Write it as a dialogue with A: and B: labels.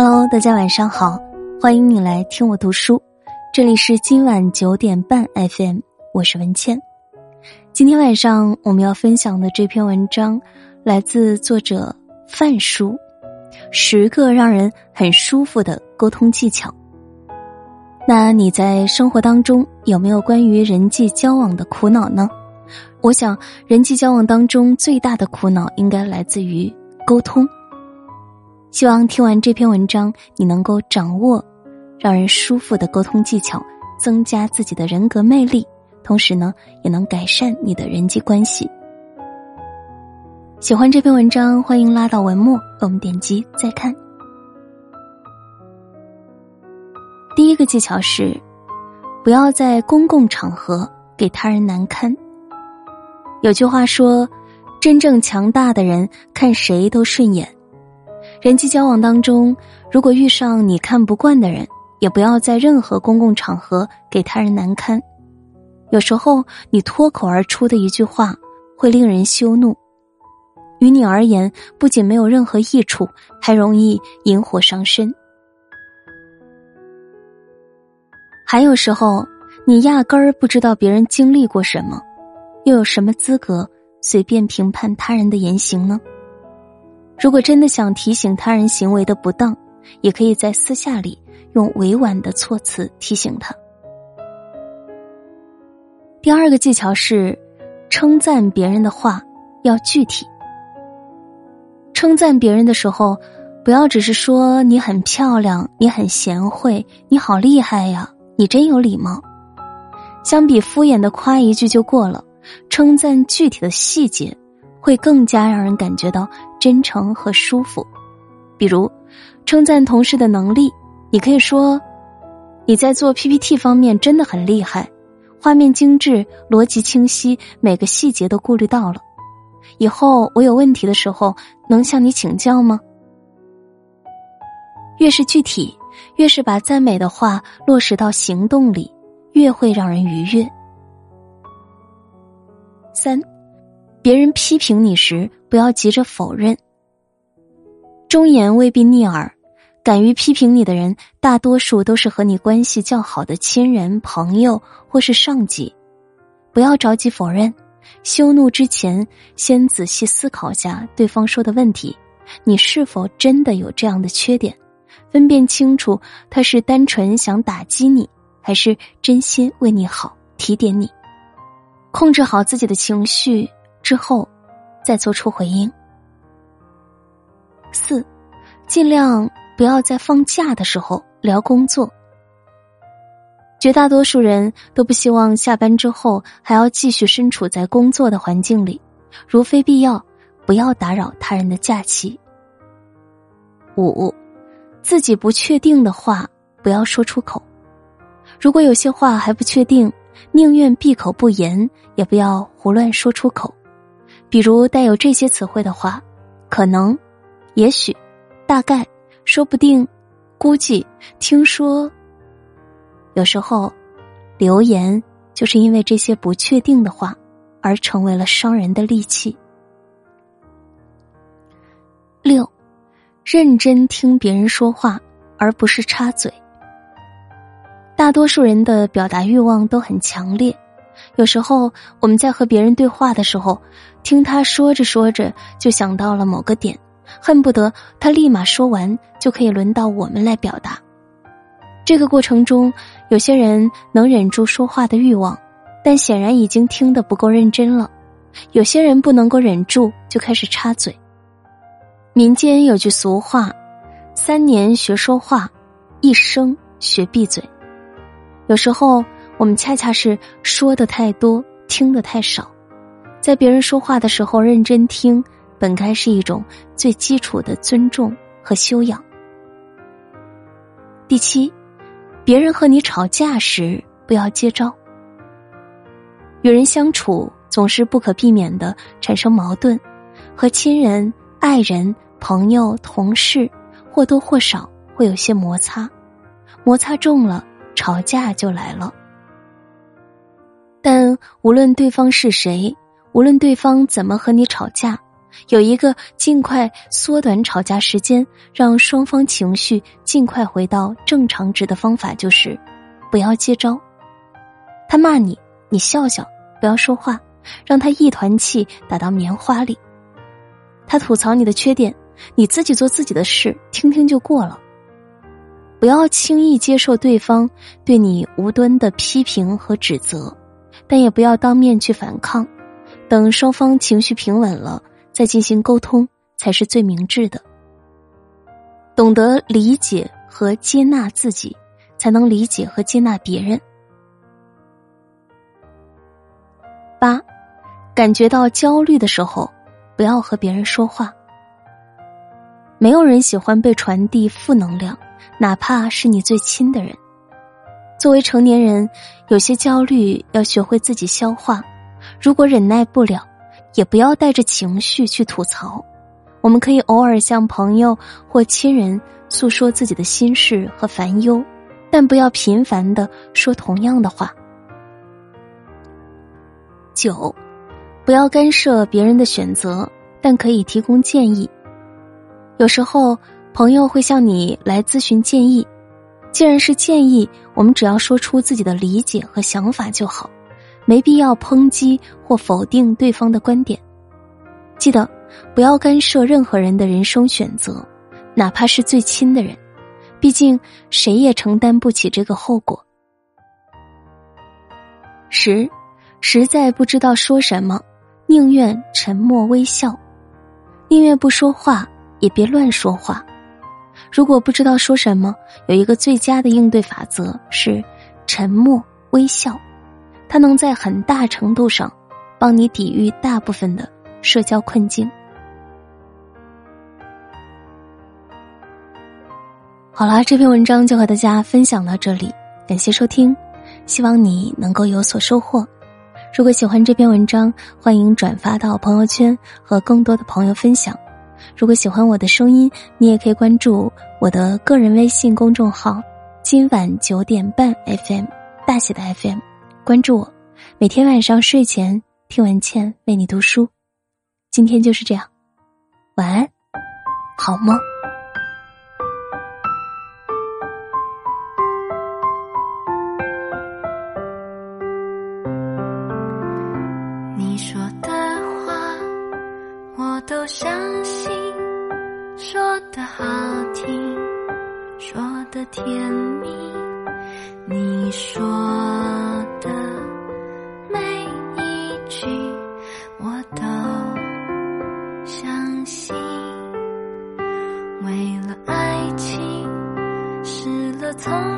A: Hello，大家晚上好，欢迎你来听我读书，这里是今晚九点半 FM，我是文倩。今天晚上我们要分享的这篇文章来自作者范叔，十个让人很舒服的沟通技巧。那你在生活当中有没有关于人际交往的苦恼呢？我想，人际交往当中最大的苦恼应该来自于沟通。希望听完这篇文章，你能够掌握让人舒服的沟通技巧，增加自己的人格魅力，同时呢，也能改善你的人际关系。喜欢这篇文章，欢迎拉到文末，我们点击再看。第一个技巧是，不要在公共场合给他人难堪。有句话说：“真正强大的人，看谁都顺眼。”人际交往当中，如果遇上你看不惯的人，也不要在任何公共场合给他人难堪。有时候，你脱口而出的一句话会令人羞怒，于你而言不仅没有任何益处，还容易引火伤身。还有时候，你压根儿不知道别人经历过什么，又有什么资格随便评判他人的言行呢？如果真的想提醒他人行为的不当，也可以在私下里用委婉的措辞提醒他。第二个技巧是，称赞别人的话要具体。称赞别人的时候，不要只是说你很漂亮、你很贤惠、你好厉害呀、你真有礼貌。相比敷衍的夸一句就过了，称赞具体的细节。会更加让人感觉到真诚和舒服，比如称赞同事的能力，你可以说：“你在做 PPT 方面真的很厉害，画面精致，逻辑清晰，每个细节都顾虑到了。以后我有问题的时候能向你请教吗？”越是具体，越是把赞美的话落实到行动里，越会让人愉悦。三。别人批评你时，不要急着否认。忠言未必逆耳，敢于批评你的人，大多数都是和你关系较好的亲人、朋友或是上级。不要着急否认，羞怒之前，先仔细思考下对方说的问题，你是否真的有这样的缺点？分辨清楚他是单纯想打击你，还是真心为你好、提点你。控制好自己的情绪。之后，再做出回应。四，尽量不要在放假的时候聊工作。绝大多数人都不希望下班之后还要继续身处在工作的环境里，如非必要，不要打扰他人的假期。五，自己不确定的话不要说出口。如果有些话还不确定，宁愿闭口不言，也不要胡乱说出口。比如带有这些词汇的话，可能、也许、大概、说不定、估计、听说。有时候，留言就是因为这些不确定的话，而成为了伤人的利器。六，认真听别人说话，而不是插嘴。大多数人的表达欲望都很强烈。有时候我们在和别人对话的时候，听他说着说着就想到了某个点，恨不得他立马说完就可以轮到我们来表达。这个过程中，有些人能忍住说话的欲望，但显然已经听得不够认真了；有些人不能够忍住，就开始插嘴。民间有句俗话：“三年学说话，一生学闭嘴。”有时候。我们恰恰是说的太多，听的太少，在别人说话的时候认真听，本该是一种最基础的尊重和修养。第七，别人和你吵架时不要接招。与人相处总是不可避免的产生矛盾，和亲人、爱人、朋友、同事或多或少会有些摩擦，摩擦重了，吵架就来了。但无论对方是谁，无论对方怎么和你吵架，有一个尽快缩短吵架时间，让双方情绪尽快回到正常值的方法，就是不要接招。他骂你，你笑笑，不要说话，让他一团气打到棉花里。他吐槽你的缺点，你自己做自己的事，听听就过了。不要轻易接受对方对你无端的批评和指责，但也不要当面去反抗，等双方情绪平稳了。再进行沟通才是最明智的。懂得理解和接纳自己，才能理解和接纳别人。八，感觉到焦虑的时候，不要和别人说话。没有人喜欢被传递负能量，哪怕是你最亲的人。作为成年人，有些焦虑要学会自己消化。如果忍耐不了。也不要带着情绪去吐槽，我们可以偶尔向朋友或亲人诉说自己的心事和烦忧，但不要频繁的说同样的话。九，不要干涉别人的选择，但可以提供建议。有时候朋友会向你来咨询建议，既然是建议，我们只要说出自己的理解和想法就好。没必要抨击或否定对方的观点，记得不要干涉任何人的人生选择，哪怕是最亲的人，毕竟谁也承担不起这个后果。十，实在不知道说什么，宁愿沉默微笑，宁愿不说话，也别乱说话。如果不知道说什么，有一个最佳的应对法则是沉默微笑。它能在很大程度上帮你抵御大部分的社交困境。好了，这篇文章就和大家分享到这里，感谢收听，希望你能够有所收获。如果喜欢这篇文章，欢迎转发到朋友圈和更多的朋友分享。如果喜欢我的声音，你也可以关注我的个人微信公众号“今晚九点半 FM” 大写的 FM。关注我，每天晚上睡前听文倩为你读书。今天就是这样，晚安，好梦。
B: 你说的都相信，说的好听，说的甜蜜，你说的每一句我都相信。为了爱情，失了聪。